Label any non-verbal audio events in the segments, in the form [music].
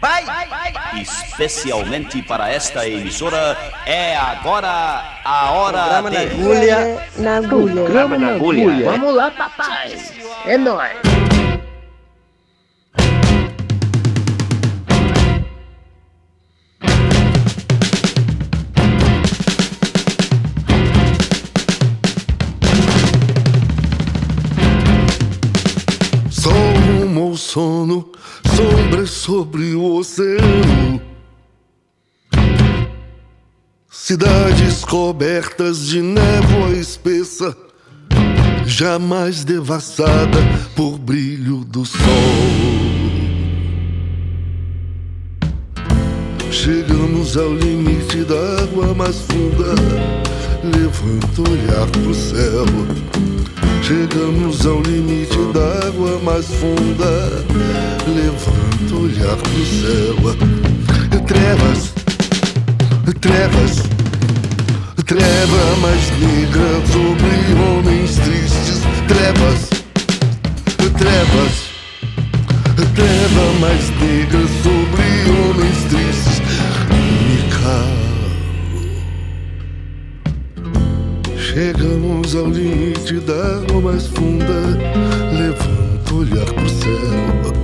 Vai! Especialmente para esta emissora, é agora a hora Programa de... na agulha. Na agulha. Programa na agulha. Vamos lá, papai. É nóis. Rumo ao sono, sombra sobre o oceano. Cidades cobertas de névoa espessa, jamais devassada por brilho do sol. Chegamos ao limite da água mais funda. Levanta o olhar pro céu. Chegamos ao limite da água mais funda. Levanta o olhar pro céu. Trevas, trevas, treva mais negra sobre homens tristes. Trevas, trevas, treva mais negra sobre homens tristes. Chegamos ao limite da água mais funda. Levanta o olhar pro céu.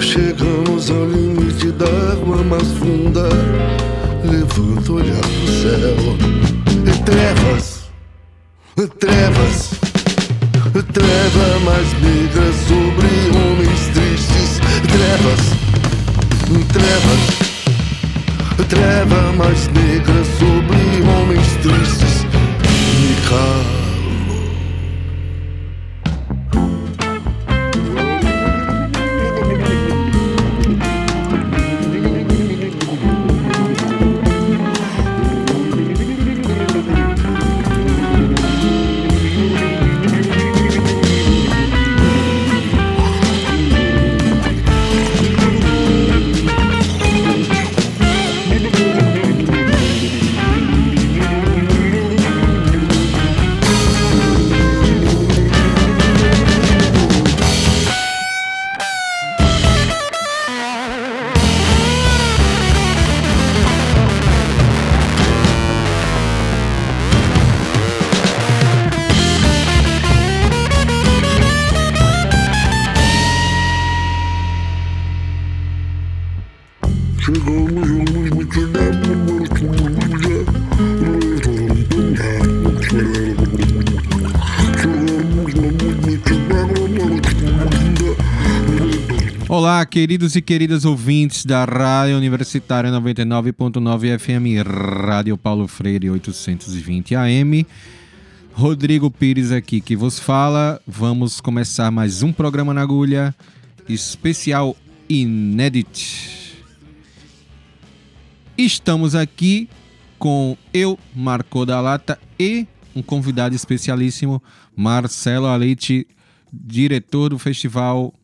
Chegamos ao limite da água mais funda. Levanta o olhar pro céu. E trevas, trevas, treva mais negra sobre homens tristes. Trevas, trevas. Treva mais negra sobre homens tristes Me queridos e queridas ouvintes da Rádio Universitária 99.9 FM, Rádio Paulo Freire 820 AM. Rodrigo Pires aqui que vos fala. Vamos começar mais um programa na agulha especial inédito. Estamos aqui com eu, Marco da Lata, e um convidado especialíssimo, Marcelo Aleite, diretor do festival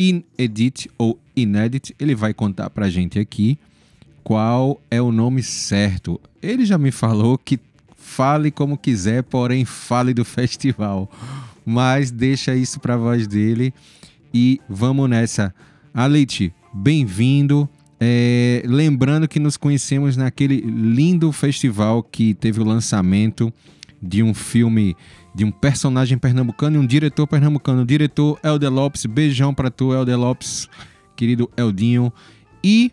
Inedit ou Inedit. Ele vai contar pra gente aqui qual é o nome certo. Ele já me falou que fale como quiser, porém fale do [laughs] festival. Mas deixa isso pra voz dele e vamos nessa. Aleite, bem-vindo. É, lembrando que nos conhecemos naquele lindo festival que teve o lançamento de um filme de um personagem pernambucano e um diretor pernambucano. O diretor Helder Lopes, beijão pra tu, Helder Lopes, querido Eldinho. E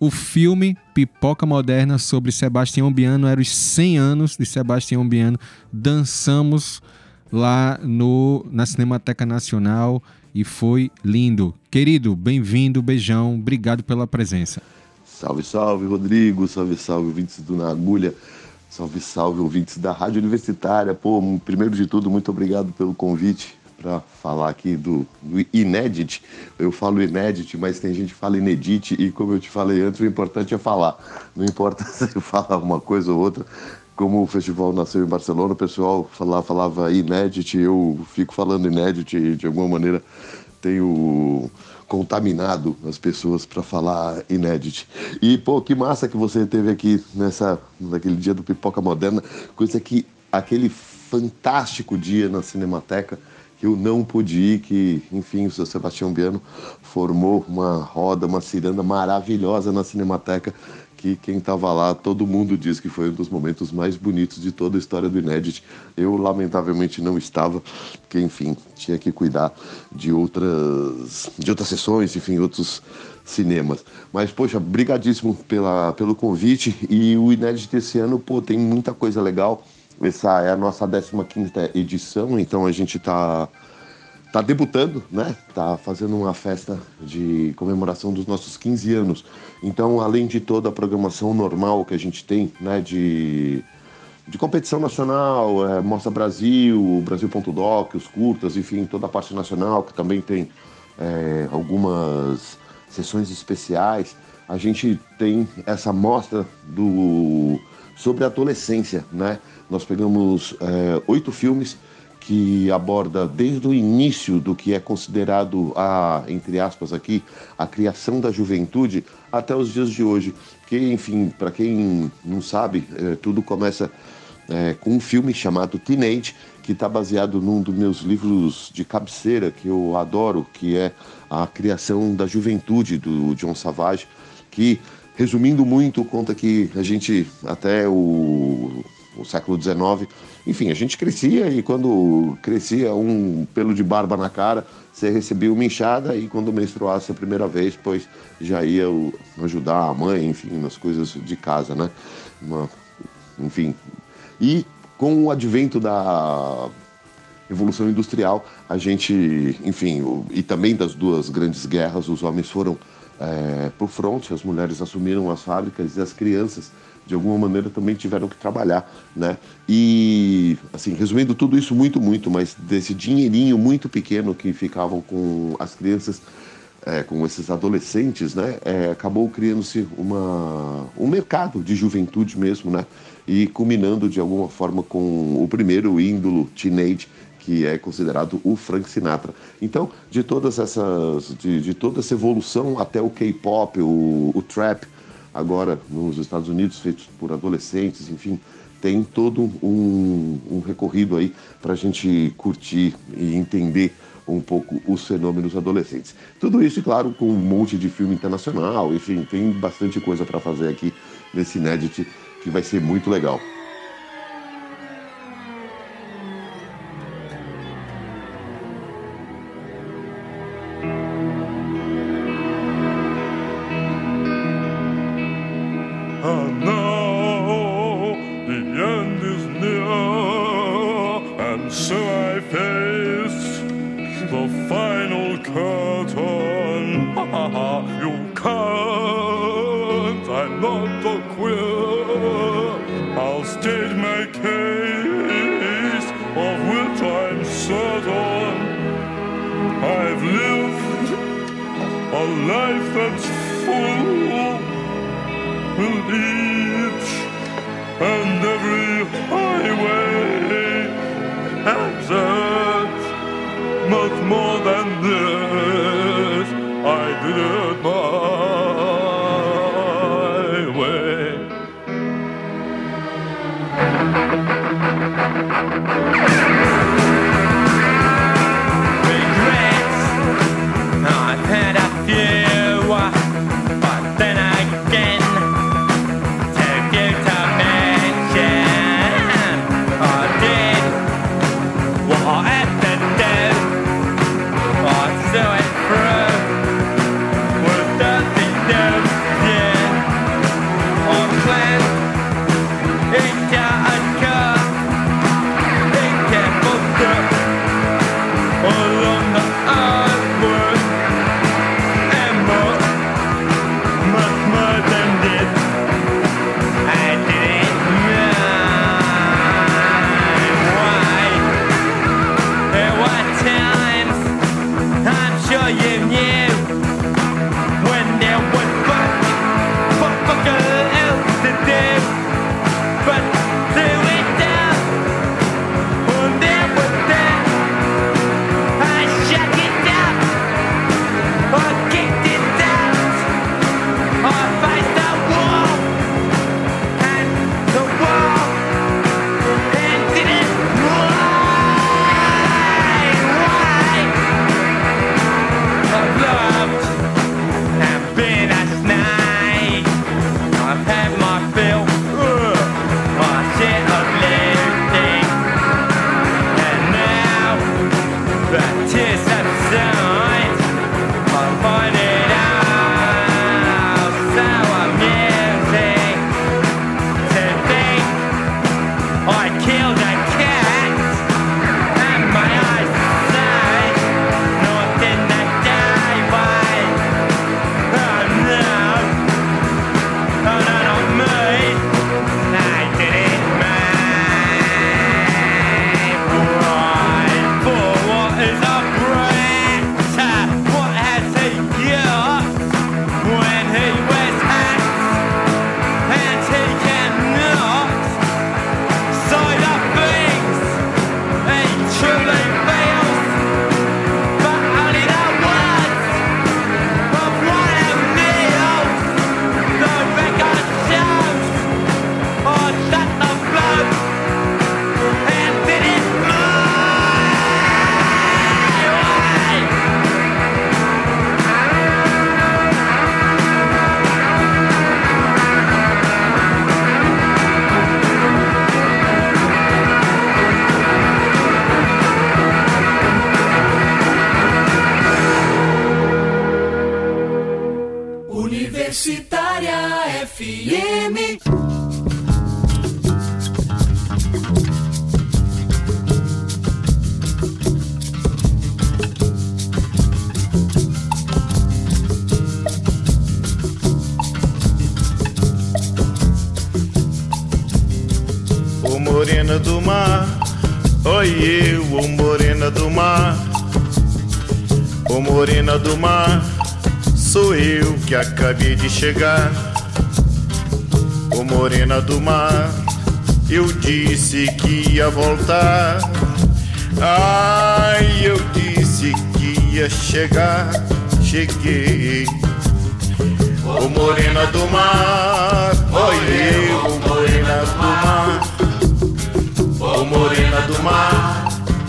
o filme Pipoca Moderna sobre Sebastião Biano, era os 100 anos de Sebastião Biano. Dançamos lá no, na Cinemateca Nacional e foi lindo. Querido, bem-vindo, beijão, obrigado pela presença. Salve, salve, Rodrigo. Salve, salve, ouvintes do Na Agulha. Salve, salve, ouvintes da Rádio Universitária. Pô, primeiro de tudo, muito obrigado pelo convite para falar aqui do, do Inédit. Eu falo Inédit, mas tem gente que fala Inedit e, como eu te falei antes, o importante é falar. Não importa [laughs] se fala uma coisa ou outra. Como o festival nasceu em Barcelona, o pessoal falava, falava Inédit, eu fico falando Inédit de alguma maneira, tenho contaminado as pessoas para falar inédit. E, pô, que massa que você teve aqui nessa, naquele dia do Pipoca Moderna, coisa que aquele fantástico dia na Cinemateca que eu não pude ir, que, enfim, o seu Sebastião Biano formou uma roda, uma ciranda maravilhosa na Cinemateca, que quem estava lá, todo mundo diz que foi um dos momentos mais bonitos de toda a história do Inédit. Eu, lamentavelmente, não estava, porque, enfim, tinha que cuidar de outras, de outras sessões, enfim, outros cinemas. Mas, poxa, brigadíssimo pela, pelo convite e o Inédit esse ano, pô, tem muita coisa legal. Essa é a nossa 15ª edição, então a gente está tá debutando, né? Tá fazendo uma festa de comemoração dos nossos 15 anos. Então, além de toda a programação normal que a gente tem, né, de, de competição nacional, é, Mostra Brasil, Brasil.doc, os curtas, enfim, toda a parte nacional, que também tem é, algumas sessões especiais, a gente tem essa mostra do sobre a adolescência, né? Nós pegamos é, oito filmes que aborda desde o início do que é considerado a, entre aspas aqui, a criação da juventude até os dias de hoje. Que, enfim, para quem não sabe, é, tudo começa é, com um filme chamado Teenage, que está baseado num dos meus livros de cabeceira que eu adoro, que é A Criação da Juventude, do John Savage, que, resumindo muito, conta que a gente, até o o século XIX. Enfim, a gente crescia e quando crescia um pelo de barba na cara, você recebia uma inchada e quando menstruasse a primeira vez, pois já ia ajudar a mãe, enfim, nas coisas de casa, né? Uma, enfim. E com o advento da Revolução Industrial, a gente, enfim, e também das duas grandes guerras, os homens foram é, para o fronte, as mulheres assumiram as fábricas e as crianças de alguma maneira também tiveram que trabalhar, né? E assim, resumindo tudo isso muito, muito, mas desse dinheirinho muito pequeno que ficavam com as crianças, é, com esses adolescentes, né? É, acabou criando-se uma um mercado de juventude mesmo, né? E culminando de alguma forma com o primeiro índolo teenage que é considerado o Frank Sinatra. Então, de todas essas, de, de toda essa evolução até o K-pop, o, o trap, agora nos Estados Unidos, feitos por adolescentes, enfim, tem todo um, um recorrido aí para a gente curtir e entender um pouco os fenômenos adolescentes. Tudo isso, claro, com um monte de filme internacional, enfim, tem bastante coisa para fazer aqui nesse Inédit que vai ser muito legal. Que acabei de chegar. Ô morena do mar, eu disse que ia voltar. Ai, eu disse que ia chegar, cheguei. Ô morena do mar, eu, ô morena do mar. Ô morena do mar,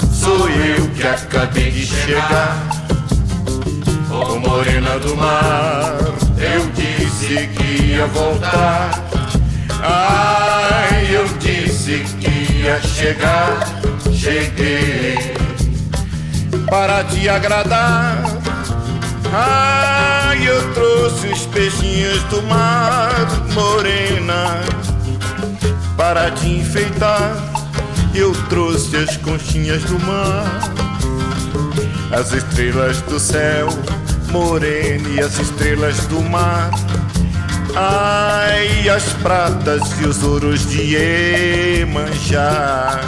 sou eu que acabei de chegar. Morena do mar, eu disse que ia voltar. Ai, eu disse que ia chegar, cheguei para te agradar. Ai, eu trouxe os peixinhos do mar, morena, para te enfeitar. Eu trouxe as conchinhas do mar, as estrelas do céu, morena e as estrelas do mar. Ai, as pratas e os ouros de Iemanjá.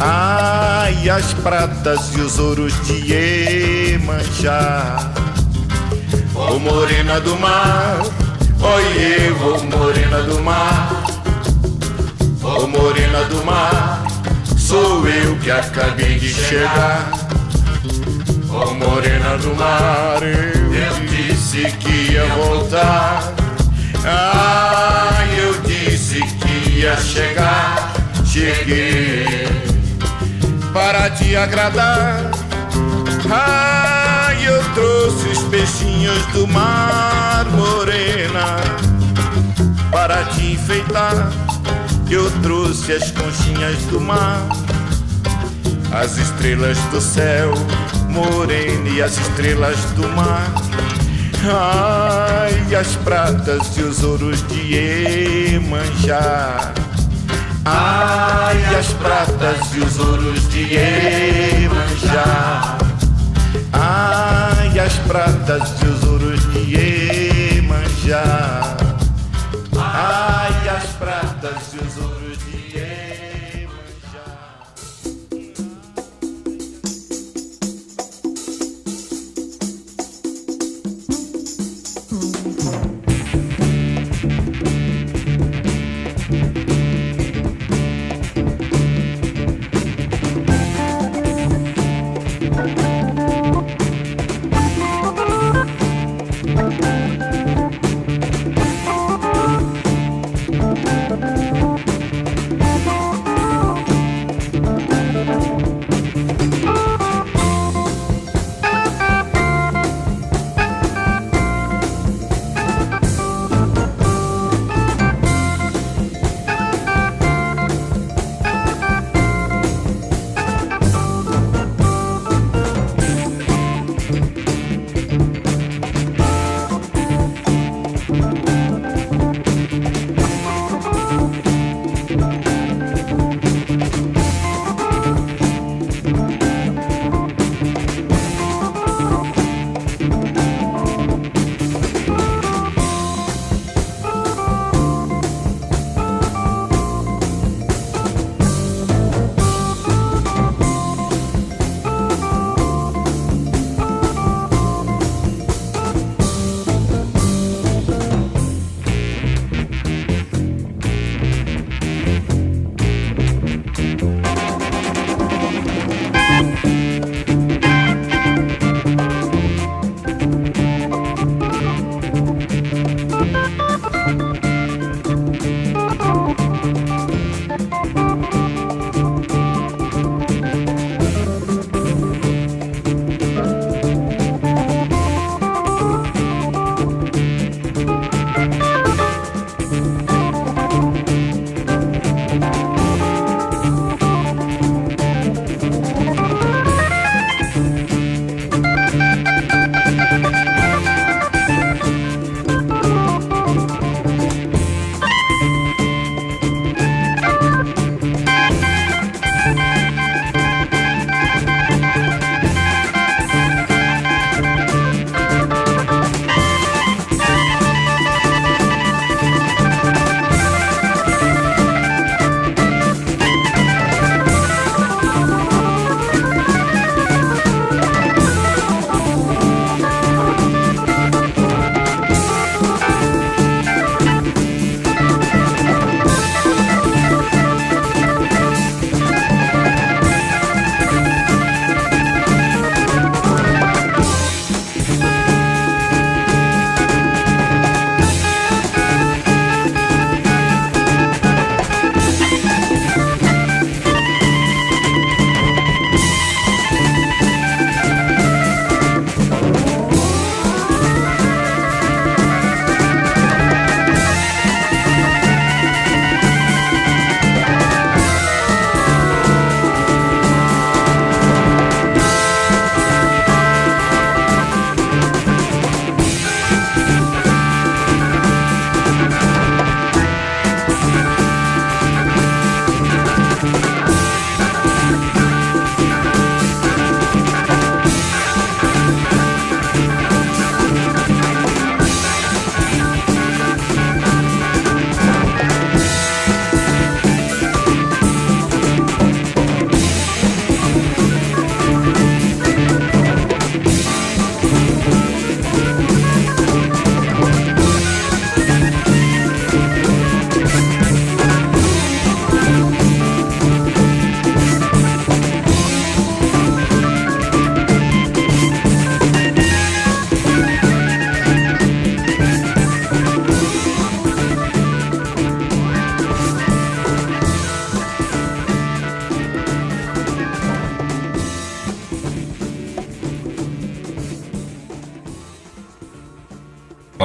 Ai, as pratas e os ouros de Iemanjá. Ô morena do mar, oi eu, ô morena do mar. Ô morena do mar, sou eu que acabei de chegar. Ô morena do mar, eu disse que ia voltar. Ah, eu disse que ia chegar, cheguei para te agradar. Ai, eu trouxe os peixinhos do mar, morena, para te enfeitar. Eu trouxe as conchinhas do mar, as estrelas do céu, morena e as estrelas do mar. Ai, as pratas e os ouros de Iemanjá. Ai, as pratas e os ouros de Iemanjá. Ai, as pratas e os ouros de Iemanjá. Ai, as pratas e os ouros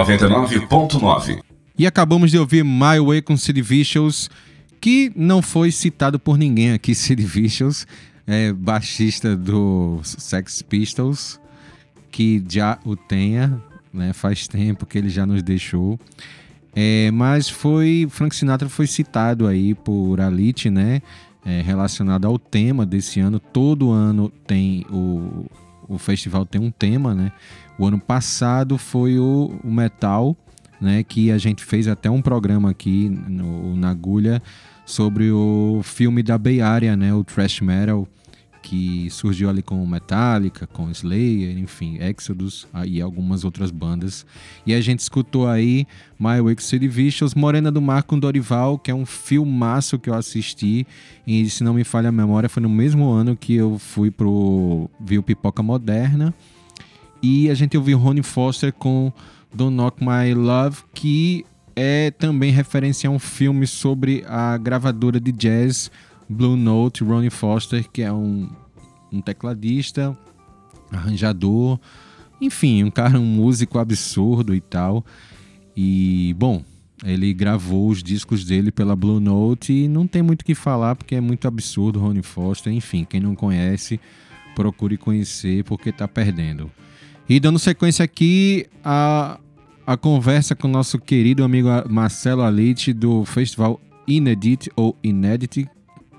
99.9. E acabamos de ouvir My Way com Sid Vicious, que não foi citado por ninguém aqui, [laughs] Sid Vicious, é baixista do Sex Pistols, que já o tenha, né? Faz tempo que ele já nos deixou. É, mas foi Frank Sinatra foi citado aí por Alit, né? É, relacionado ao tema desse ano. Todo ano tem o, o festival tem um tema, né? O ano passado foi o, o metal, né? Que a gente fez até um programa aqui no, na Agulha sobre o filme da Bay Area, né? O thrash metal que surgiu ali com Metallica, com Slayer, enfim, Exodus e algumas outras bandas. E a gente escutou aí My Wake City Vicious, Morena do Mar com Dorival, que é um filmaço que eu assisti. E se não me falha a memória, foi no mesmo ano que eu fui pro vi o Pipoca Moderna. E a gente ouviu Ronnie Foster com Don't Knock My Love, que é também referência a um filme sobre a gravadora de jazz Blue Note, Ronnie Foster, que é um, um tecladista, arranjador, enfim, um cara, um músico absurdo e tal. E, bom, ele gravou os discos dele pela Blue Note e não tem muito o que falar porque é muito absurdo Ronnie Foster. Enfim, quem não conhece, procure conhecer porque tá perdendo. E dando sequência aqui a, a conversa com o nosso querido amigo Marcelo Alite do festival Inedit ou Inedit,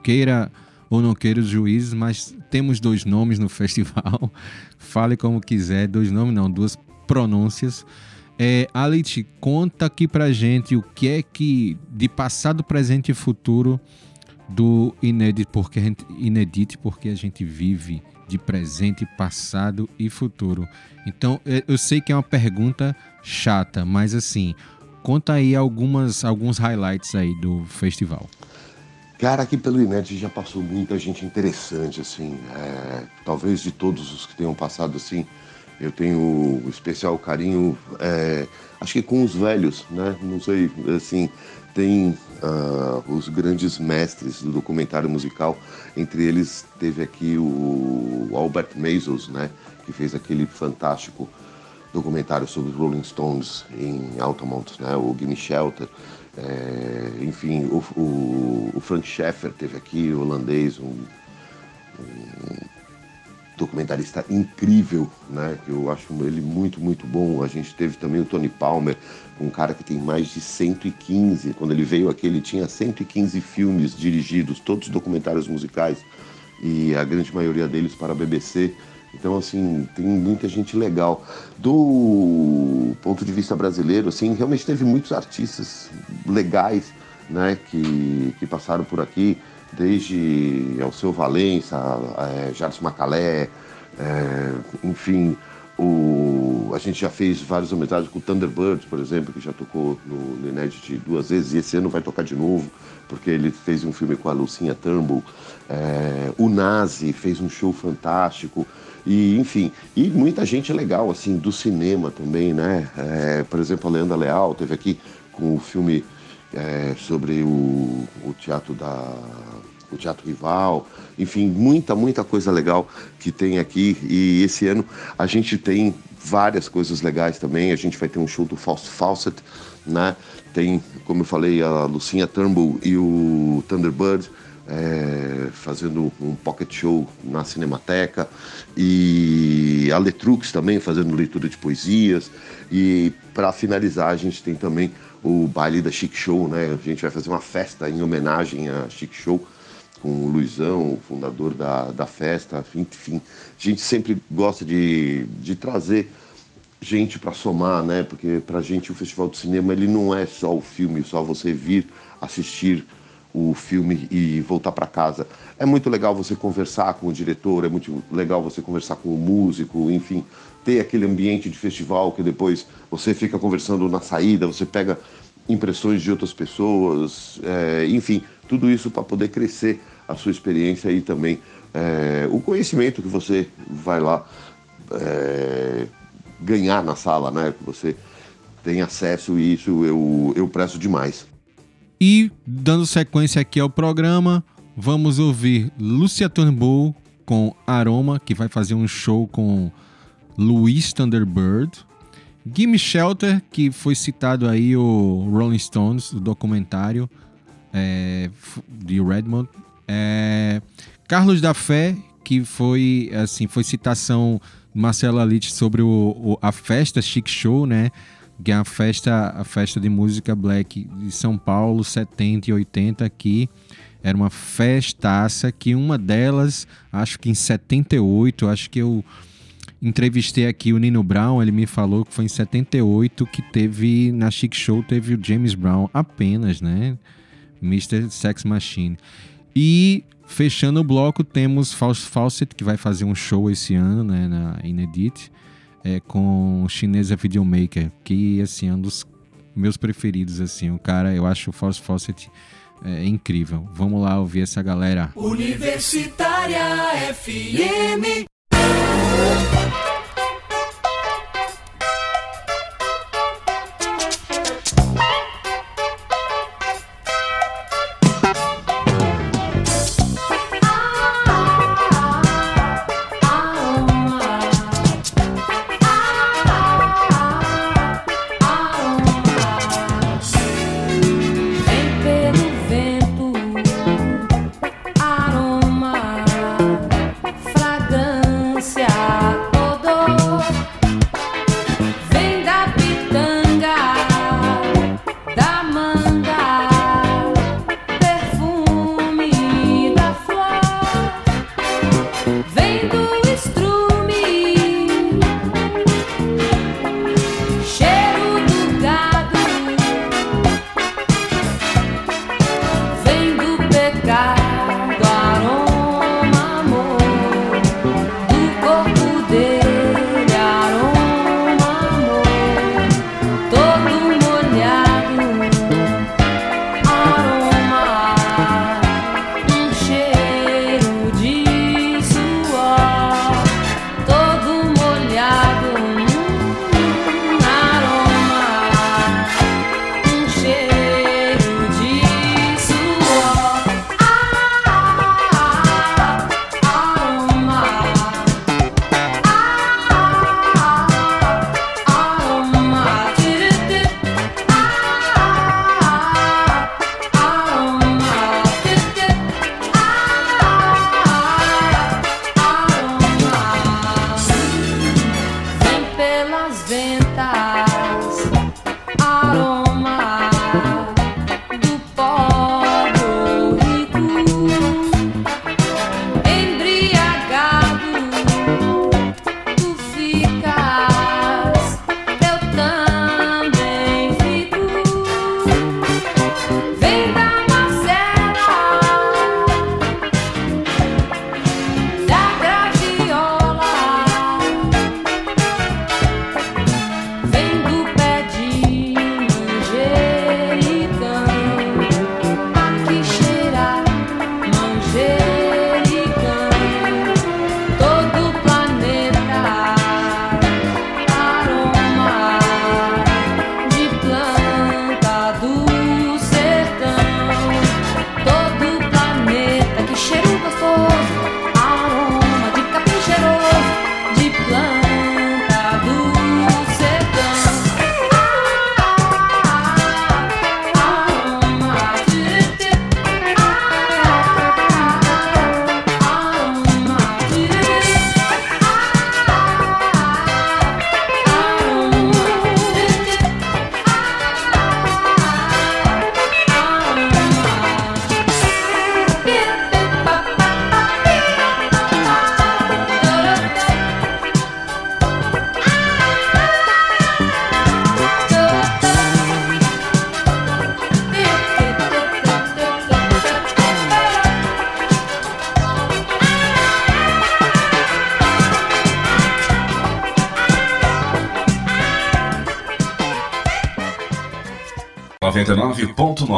queira ou não queira os juízes, mas temos dois nomes no [laughs] festival. Fale como quiser, dois nomes não, duas pronúncias. É, Alit, conta aqui pra gente o que é que de passado, presente e futuro do Inedit, porque a gente, Inedit, porque a gente vive de presente, passado e futuro. Então, eu sei que é uma pergunta chata, mas assim, conta aí algumas alguns highlights aí do festival. Cara, aqui pelo Inet já passou muita gente interessante, assim. É, talvez de todos os que tenham passado, assim, eu tenho especial carinho, é, acho que com os velhos, né? Não sei, assim, tem uh, os grandes mestres do documentário musical. Entre eles teve aqui o Albert Maisels, né? Que fez aquele fantástico documentário sobre os Rolling Stones em Altamont, né? O Gimme Shelter. É, enfim, o, o, o, Frank Schaeffer teve aqui, o holandês, um, um, documentarista incrível, né? Que eu acho ele muito, muito bom. A gente teve também o Tony Palmer, um cara que tem mais de 115. Quando ele veio aqui, ele tinha 115 filmes dirigidos, todos documentários musicais, e a grande maioria deles para a BBC. Então, assim, tem muita gente legal. Do ponto de vista brasileiro, assim, realmente teve muitos artistas legais, né, que, que passaram por aqui, desde Alceu Valença, é, Jardim Macalé, é, enfim, o, a gente já fez várias homenagens com o Thunderbirds, por exemplo, que já tocou no, no Inédit duas vezes, e esse ano vai tocar de novo, porque ele fez um filme com a Lucinha Turnbull. É, o Nazi fez um show fantástico. E, enfim, e muita gente legal, assim, do cinema também, né? É, por exemplo, a Leandra Leal teve aqui com o filme é, sobre o, o teatro da o Teatro Rival, enfim, muita, muita coisa legal que tem aqui. E esse ano a gente tem várias coisas legais também. A gente vai ter um show do Fausto Fawcett, né? Tem, como eu falei, a Lucinha Turnbull e o Thunderbird é, fazendo um pocket show na Cinemateca e a Letrux também fazendo leitura de poesias e para finalizar a gente tem também o baile da Chic Show, né? A gente vai fazer uma festa em homenagem à Chic Show com o Luizão, o fundador da, da festa, enfim. A gente sempre gosta de, de trazer gente para somar, né? Porque para a gente o Festival do Cinema ele não é só o filme, só você vir assistir o filme e voltar para casa. É muito legal você conversar com o diretor, é muito legal você conversar com o músico, enfim, ter aquele ambiente de festival que depois você fica conversando na saída, você pega impressões de outras pessoas, é, enfim, tudo isso para poder crescer a sua experiência e também é, o conhecimento que você vai lá é, ganhar na sala, né? Que você tem acesso e isso eu, eu presto demais. E dando sequência aqui ao programa, vamos ouvir Lucia Turnbull com Aroma, que vai fazer um show com Luiz Thunderbird. Gimme Shelter, que foi citado aí o Rolling Stones, o documentário é, de Redmond. É, Carlos da Fé, que foi assim, foi citação Marcelo Alit sobre o, o- a festa Chic Show, né? Que é a festa, a festa de música black de São Paulo, 70 e 80 aqui. Era uma festaça que uma delas, acho que em 78, acho que eu entrevistei aqui o Nino Brown, ele me falou que foi em 78 que teve na Chic Show teve o James Brown apenas, né? Mr. Sex Machine. E fechando o bloco temos Fawcett que vai fazer um show esse ano, né, na Inedit, é, com Chinesa Videomaker, que assim é um dos meus preferidos assim. O cara, eu acho o Fawcett é, incrível. Vamos lá ouvir essa galera. Universitária FM.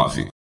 Nove.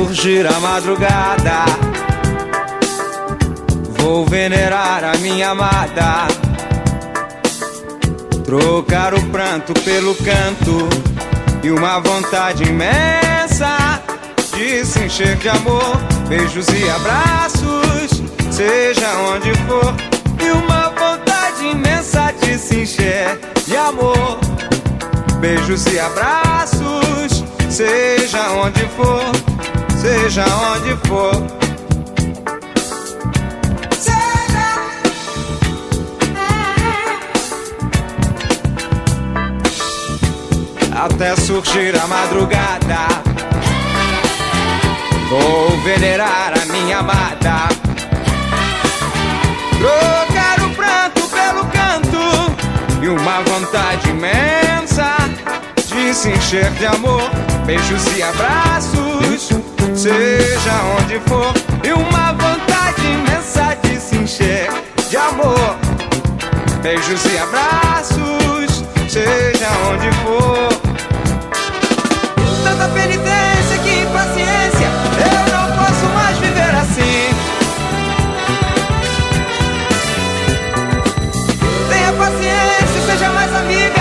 Surgir a madrugada. Vou venerar a minha amada, trocar o pranto pelo canto e uma vontade imensa de se encher de amor, beijos e abraços, seja onde for, e uma vontade imensa de se encher de amor, beijos e abraços, seja onde for, seja onde for. até surgir a madrugada. Vou venerar a minha amada. Trocar o pranto pelo canto e uma vontade imensa de se encher de amor, beijos e abraços, seja onde for. E uma vontade imensa de se encher de amor, beijos e abraços, seja onde for. Tanta penitência, que impaciência, eu não posso mais viver assim. Tenha paciência, seja mais amiga,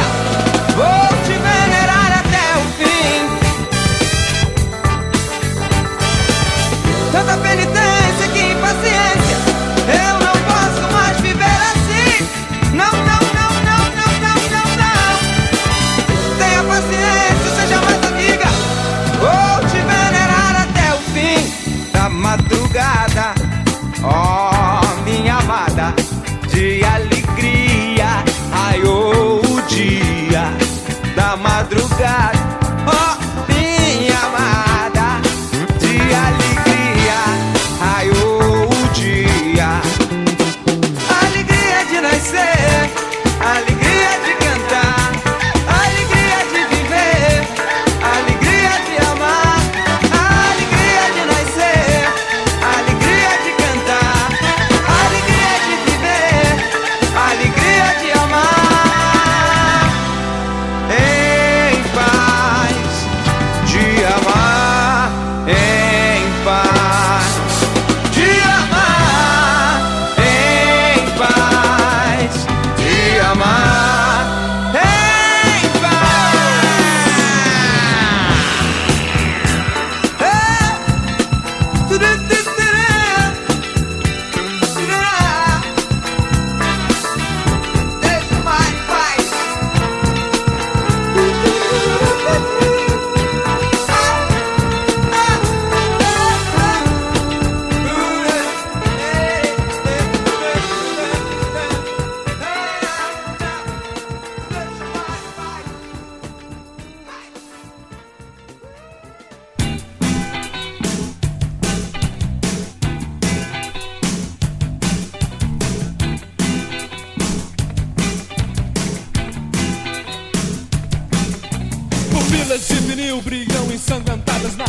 ensanguentadas na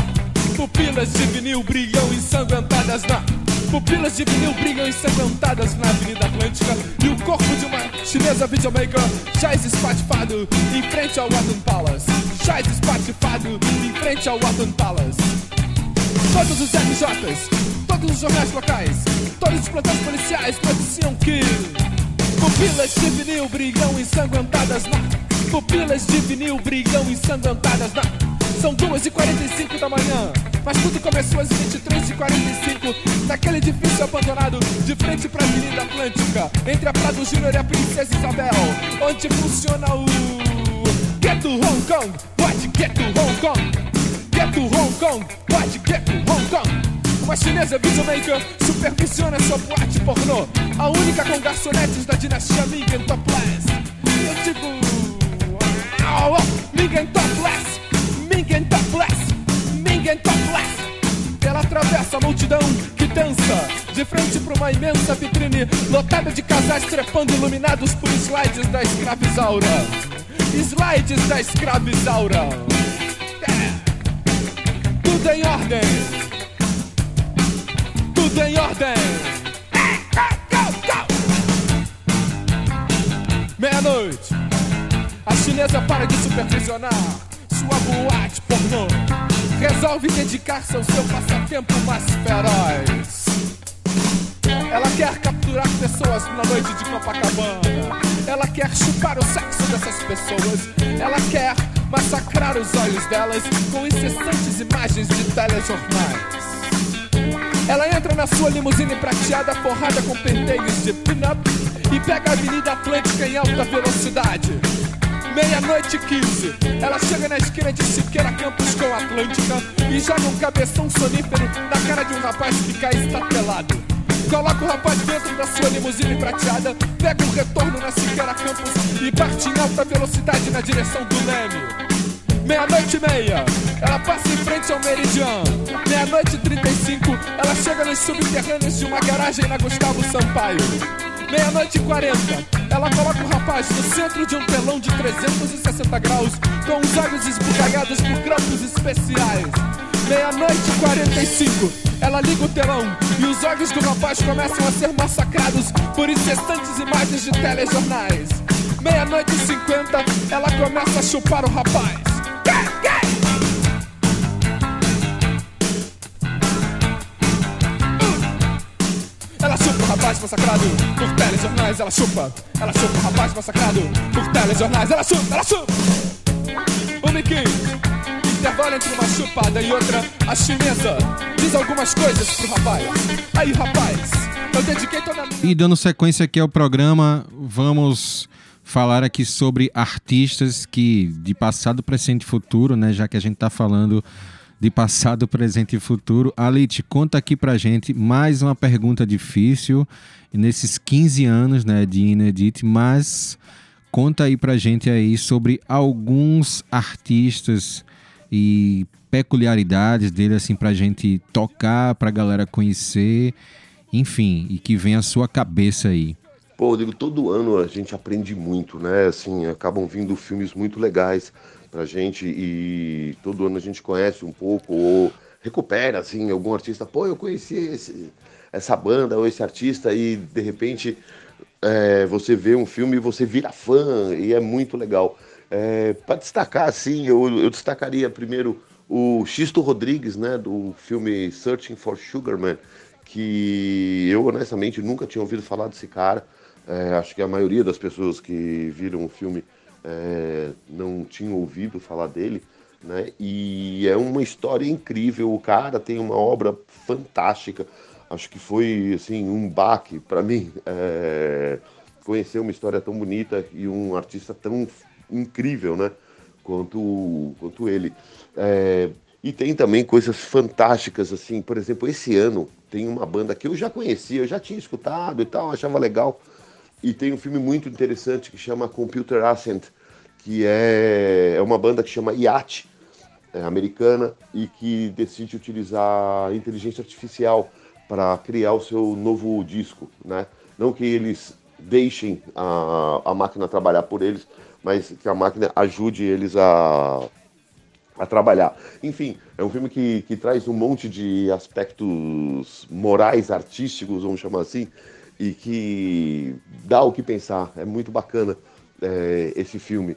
Pupilas de vinil brilham ensanguentadas na Pupilas de vinil brilham ensanguentadas na Avenida Atlântica. E o corpo de uma chinesa videomaker Jaz espatifado em frente ao Watan Palace. Jaz espatifado em frente ao Watan Palace. Todos os MJs, todos os jornais locais Todos os plantões policiais noticiam que Pupilas de vinil brilham ensanguentadas na Pupilas de vinil brilham ensanguentadas na São 2h45 da manhã. Mas tudo começou às 23h45 Naquele edifício abandonado De frente pra Avenida Atlântica Entre a Prado Júnior e a Princesa Isabel Onde funciona o Get to Hong Kong. What Get to Hong Kong. Get to Hong Kong. What Get to Hong Kong. Uma chinesa videomaker supervisiona sua boate pornô A única com garçonetes da dinastia Ming Topless. Eu digo... Oh, oh, Ming Topless Ming and Topless Ming and Topless Ela atravessa a multidão que dança. De frente pra uma imensa vitrine Lotada de casais trepando iluminados por slides da escravizaura. Slides da escravizaura. É. Tudo em ordem. Tudo em ordem. Meia-noite, a chinesa para de supervisionar sua boate pornô. resolve dedicar-se ao seu passatempo mais feroz. Ela quer capturar pessoas na noite de Copacabana. Ela quer chupar o sexo dessas pessoas. Ela quer massacrar os olhos delas com incessantes imagens de telejornais. Ela entra na sua limusine prateada forrada com penteios de pin-up e pega a Avenida Atlântica em alta velocidade. Meia-noite 15, ela chega na esquina de Siqueira Campos com Atlântica e joga um cabeção sonífero na cara de um rapaz que cai estatelado. Coloca o rapaz dentro da sua limusine prateada, pega um retorno na Siqueira Campos e parte em alta velocidade na direção do Leme. Meia-noite e meia, ela passa em frente ao Meridian. Meia-noite e 35, ela chega nos subterrâneos de uma garagem na Gustavo Sampaio. Meia-noite e 40, ela coloca o rapaz no centro de um telão de 360 graus, com os olhos esbugalhados por grampos especiais. Meia-noite e 45, ela liga o telão e os olhos do rapaz começam a ser massacrados por incessantes imagens de telejornais. Meia-noite e 50, ela começa a chupar o rapaz. Rapaz massacrado por telejornais, ela chupa. Ela chupa o rapaz massacrado por telejornais, ela chupa, ela chupa. O Mickey, intervalo entre uma chupada e outra, a chinesa diz algumas coisas pro rapaz. Aí, rapaz, eu dediquei toda a minha. E dando sequência aqui ao programa, vamos falar aqui sobre artistas que de passado, presente e futuro, né, já que a gente está falando de passado, presente e futuro. Alit, conta aqui pra gente mais uma pergunta difícil nesses 15 anos, né, de Inedit, mas conta aí pra gente aí sobre alguns artistas e peculiaridades dele assim pra gente tocar, pra galera conhecer, enfim, e que vem à sua cabeça aí. Pô, Rodrigo, todo ano a gente aprende muito, né? Assim, acabam vindo filmes muito legais pra gente e todo ano a gente conhece um pouco ou recupera, assim, algum artista. Pô, eu conheci esse- essa banda ou esse artista e de repente é, você vê um filme e você vira fã e é muito legal. É, para destacar, assim, eu, eu destacaria primeiro o Xisto Rodrigues, né, do filme Searching for Sugarman, que eu honestamente nunca tinha ouvido falar desse cara. É, acho que a maioria das pessoas que viram o filme é, não tinham ouvido falar dele, né? E é uma história incrível. O cara tem uma obra fantástica. Acho que foi assim um baque para mim é, conhecer uma história tão bonita e um artista tão incrível, né? Quanto quanto ele. É, e tem também coisas fantásticas, assim, por exemplo, esse ano tem uma banda que eu já conhecia, eu já tinha escutado e tal, achava legal. E tem um filme muito interessante que chama Computer Ascent, que é, é uma banda que chama Yacht, é, americana, e que decide utilizar inteligência artificial para criar o seu novo disco, né? Não que eles deixem a, a máquina trabalhar por eles, mas que a máquina ajude eles a, a trabalhar. Enfim, é um filme que, que traz um monte de aspectos morais, artísticos, vamos chamar assim, e que dá o que pensar. É muito bacana é, esse filme.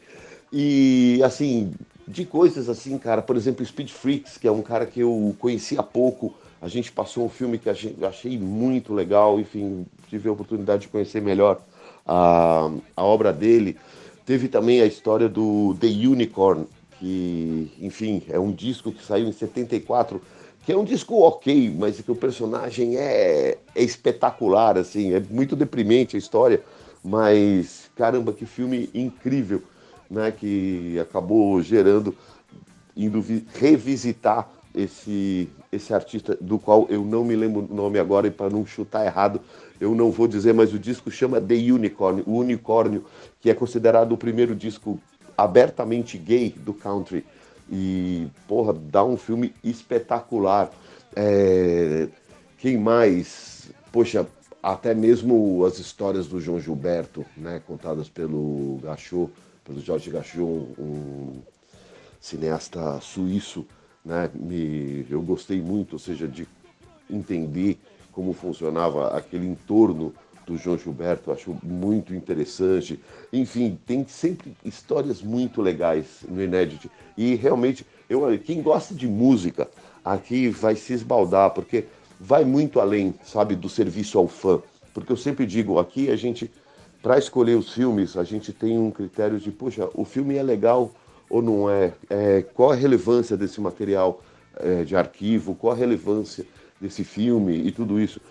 E, assim, de coisas assim, cara, por exemplo, Speed Freaks, que é um cara que eu conheci há pouco. A gente passou um filme que eu achei muito legal, enfim, tive a oportunidade de conhecer melhor a, a obra dele. Teve também a história do The Unicorn, que, enfim, é um disco que saiu em 74, que é um disco ok, mas que o personagem é, é espetacular, assim, é muito deprimente a história, mas caramba, que filme incrível, né, que acabou gerando, indo vi- revisitar esse, esse artista do qual eu não me lembro o nome agora e para não chutar errado, eu não vou dizer, mas o disco chama The Unicorn, o Unicórnio, que é considerado o primeiro disco abertamente gay do country. E, porra, dá um filme espetacular. É, Quem mais? Poxa, até mesmo as histórias do João Gilberto, né, contadas pelo Gachot, pelo Jorge Gachot, um cineasta suíço, né, me, eu gostei muito, ou seja, de entender como funcionava aquele entorno do João Gilberto, acho muito interessante. Enfim, tem sempre histórias muito legais no Inédit. E realmente, eu, quem gosta de música aqui vai se esbaldar, porque vai muito além, sabe, do serviço ao fã. Porque eu sempre digo, aqui a gente, para escolher os filmes, a gente tem um critério de, poxa, o filme é legal ou não é? é qual a relevância desse material é, de arquivo? Qual a relevância desse filme e tudo isso?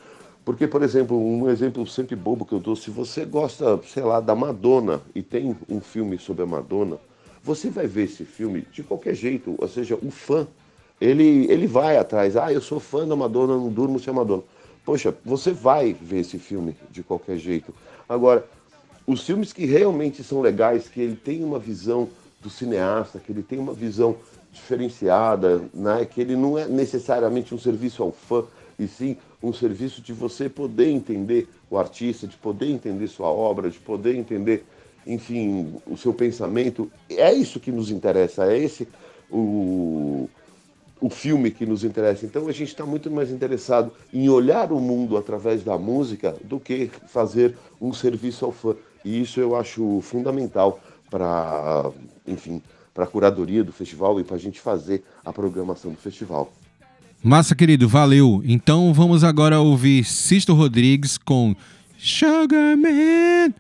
Porque, por exemplo, um exemplo sempre bobo que eu dou, se você gosta, sei lá, da Madonna e tem um filme sobre a Madonna, você vai ver esse filme de qualquer jeito, ou seja, o fã, ele, ele vai atrás, ah, eu sou fã da Madonna, não durmo sem a Madonna. Poxa, você vai ver esse filme de qualquer jeito. Agora, os filmes que realmente são legais, que ele tem uma visão do cineasta, que ele tem uma visão diferenciada, né? que ele não é necessariamente um serviço ao fã, e sim um serviço de você poder entender o artista, de poder entender sua obra, de poder entender, enfim, o seu pensamento. É isso que nos interessa, é esse o, o filme que nos interessa. Então a gente está muito mais interessado em olhar o mundo através da música do que fazer um serviço ao fã. E isso eu acho fundamental para, enfim, para a curadoria do festival e para a gente fazer a programação do festival. Massa, querido, valeu. Então vamos agora ouvir Sisto Rodrigues com Sugar Man.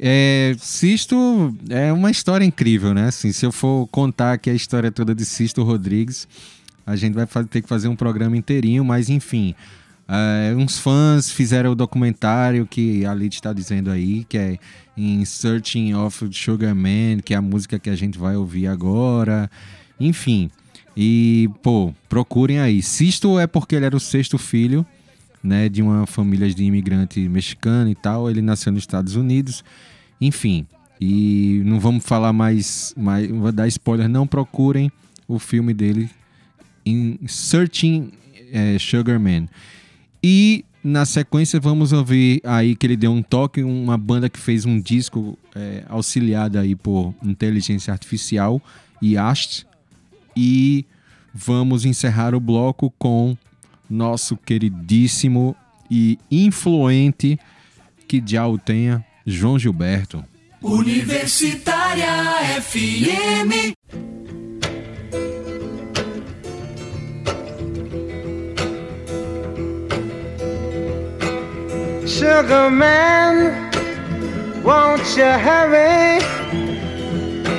É, Sisto é uma história incrível, né? Assim, se eu for contar aqui a história toda de Sisto Rodrigues, a gente vai ter que fazer um programa inteirinho, mas enfim. É, uns fãs fizeram o documentário que a Lid está dizendo aí, que é em Searching of Sugar Man, que é a música que a gente vai ouvir agora. Enfim. E, pô, procurem aí. Sisto é porque ele era o sexto filho, né, de uma família de imigrante mexicano e tal. Ele nasceu nos Estados Unidos. Enfim. E não vamos falar mais, mais vou dar spoiler, não procurem o filme dele em Searching é, Sugar Man. E na sequência vamos ouvir aí que ele deu um toque, uma banda que fez um disco é, auxiliado aí por inteligência artificial, Yast, e vamos encerrar o bloco com nosso queridíssimo e influente, que já o tenha, João Gilberto. Universitária FM. Sugar man, won't you hurry?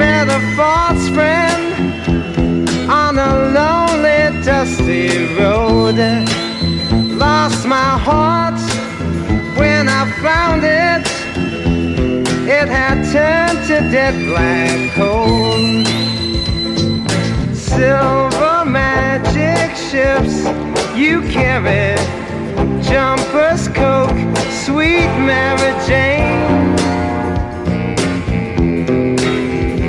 met a false friend on a lonely, dusty road. Lost my heart when I found it. It had turned to dead black coal. Silver magic ships you carry, jumpers, coke, sweet Mary Jane.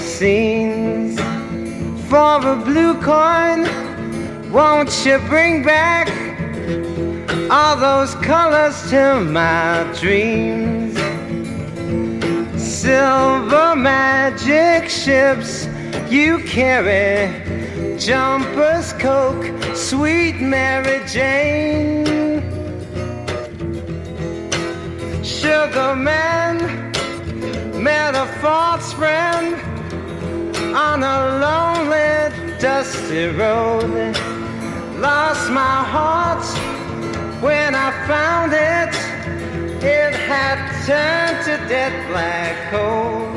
scenes. For a blue coin, won't you bring back all those colors to my dreams? Silver magic ships you carry, jumpers, coke, sweet Mary Jane. Sugar man met a false friend on a lonely, dusty road. Lost my heart when I found it. It had turned to dead black coal.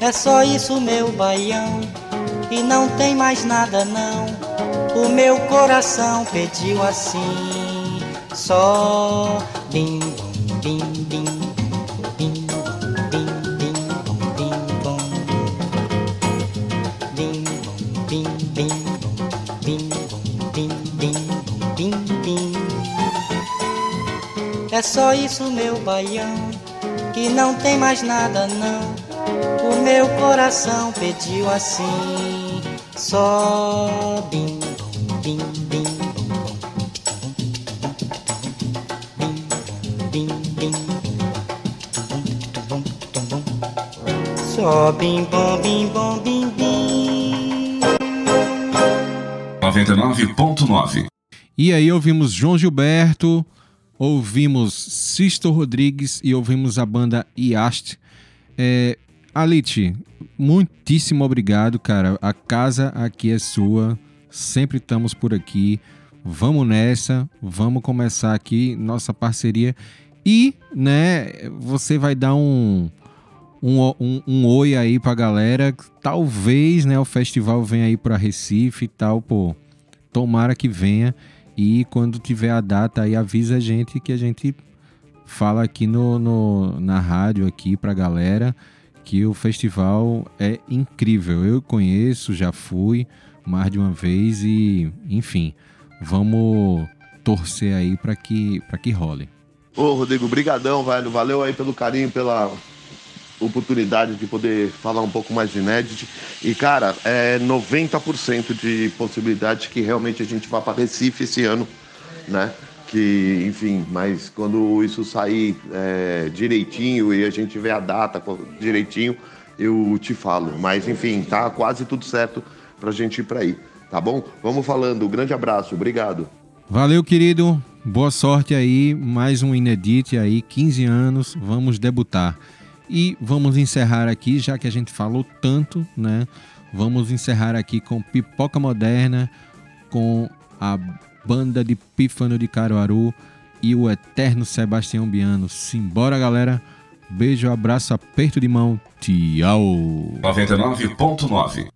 É só isso, meu baião, e não tem mais nada não. O meu coração pediu assim, só bim só isso, meu baião, que não tem mais nada não. O meu coração pediu assim, só bim bom, bim bim bom, bim bim bom, bom, bom. Só bim bom, bim bom, bim bim. 99.9. E aí ouvimos João Gilberto, ouvimos Sisto Rodrigues e ouvimos a banda Iast. É, Alite, muitíssimo obrigado, cara. A casa aqui é sua. Sempre estamos por aqui. Vamos nessa. Vamos começar aqui nossa parceria. E, né, você vai dar um, um, um, um oi aí pra galera. Talvez, né, o festival venha aí pra Recife e tal, pô. Tomara que venha. E quando tiver a data aí, avisa a gente que a gente fala aqui no, no, na rádio aqui pra galera que o festival é incrível. Eu conheço, já fui mais de uma vez e, enfim, vamos torcer aí para que para que role. Ô, Rodrigo, brigadão, velho. Valeu aí pelo carinho, pela oportunidade de poder falar um pouco mais de Inédit. E, cara, é 90% de possibilidade que realmente a gente vá para Recife esse ano, né? Que, enfim, mas quando isso sair é, direitinho e a gente ver a data direitinho, eu te falo. Mas, enfim, tá quase tudo certo pra gente ir pra aí, tá bom? Vamos falando. Grande abraço. Obrigado. Valeu, querido. Boa sorte aí. Mais um Inedit aí, 15 anos. Vamos debutar. E vamos encerrar aqui, já que a gente falou tanto, né? Vamos encerrar aqui com Pipoca Moderna, com a banda de Pífano de Caruaru e o eterno Sebastião Biano. Simbora, galera. Beijo, abraço, aperto de mão. Tchau. 99.9.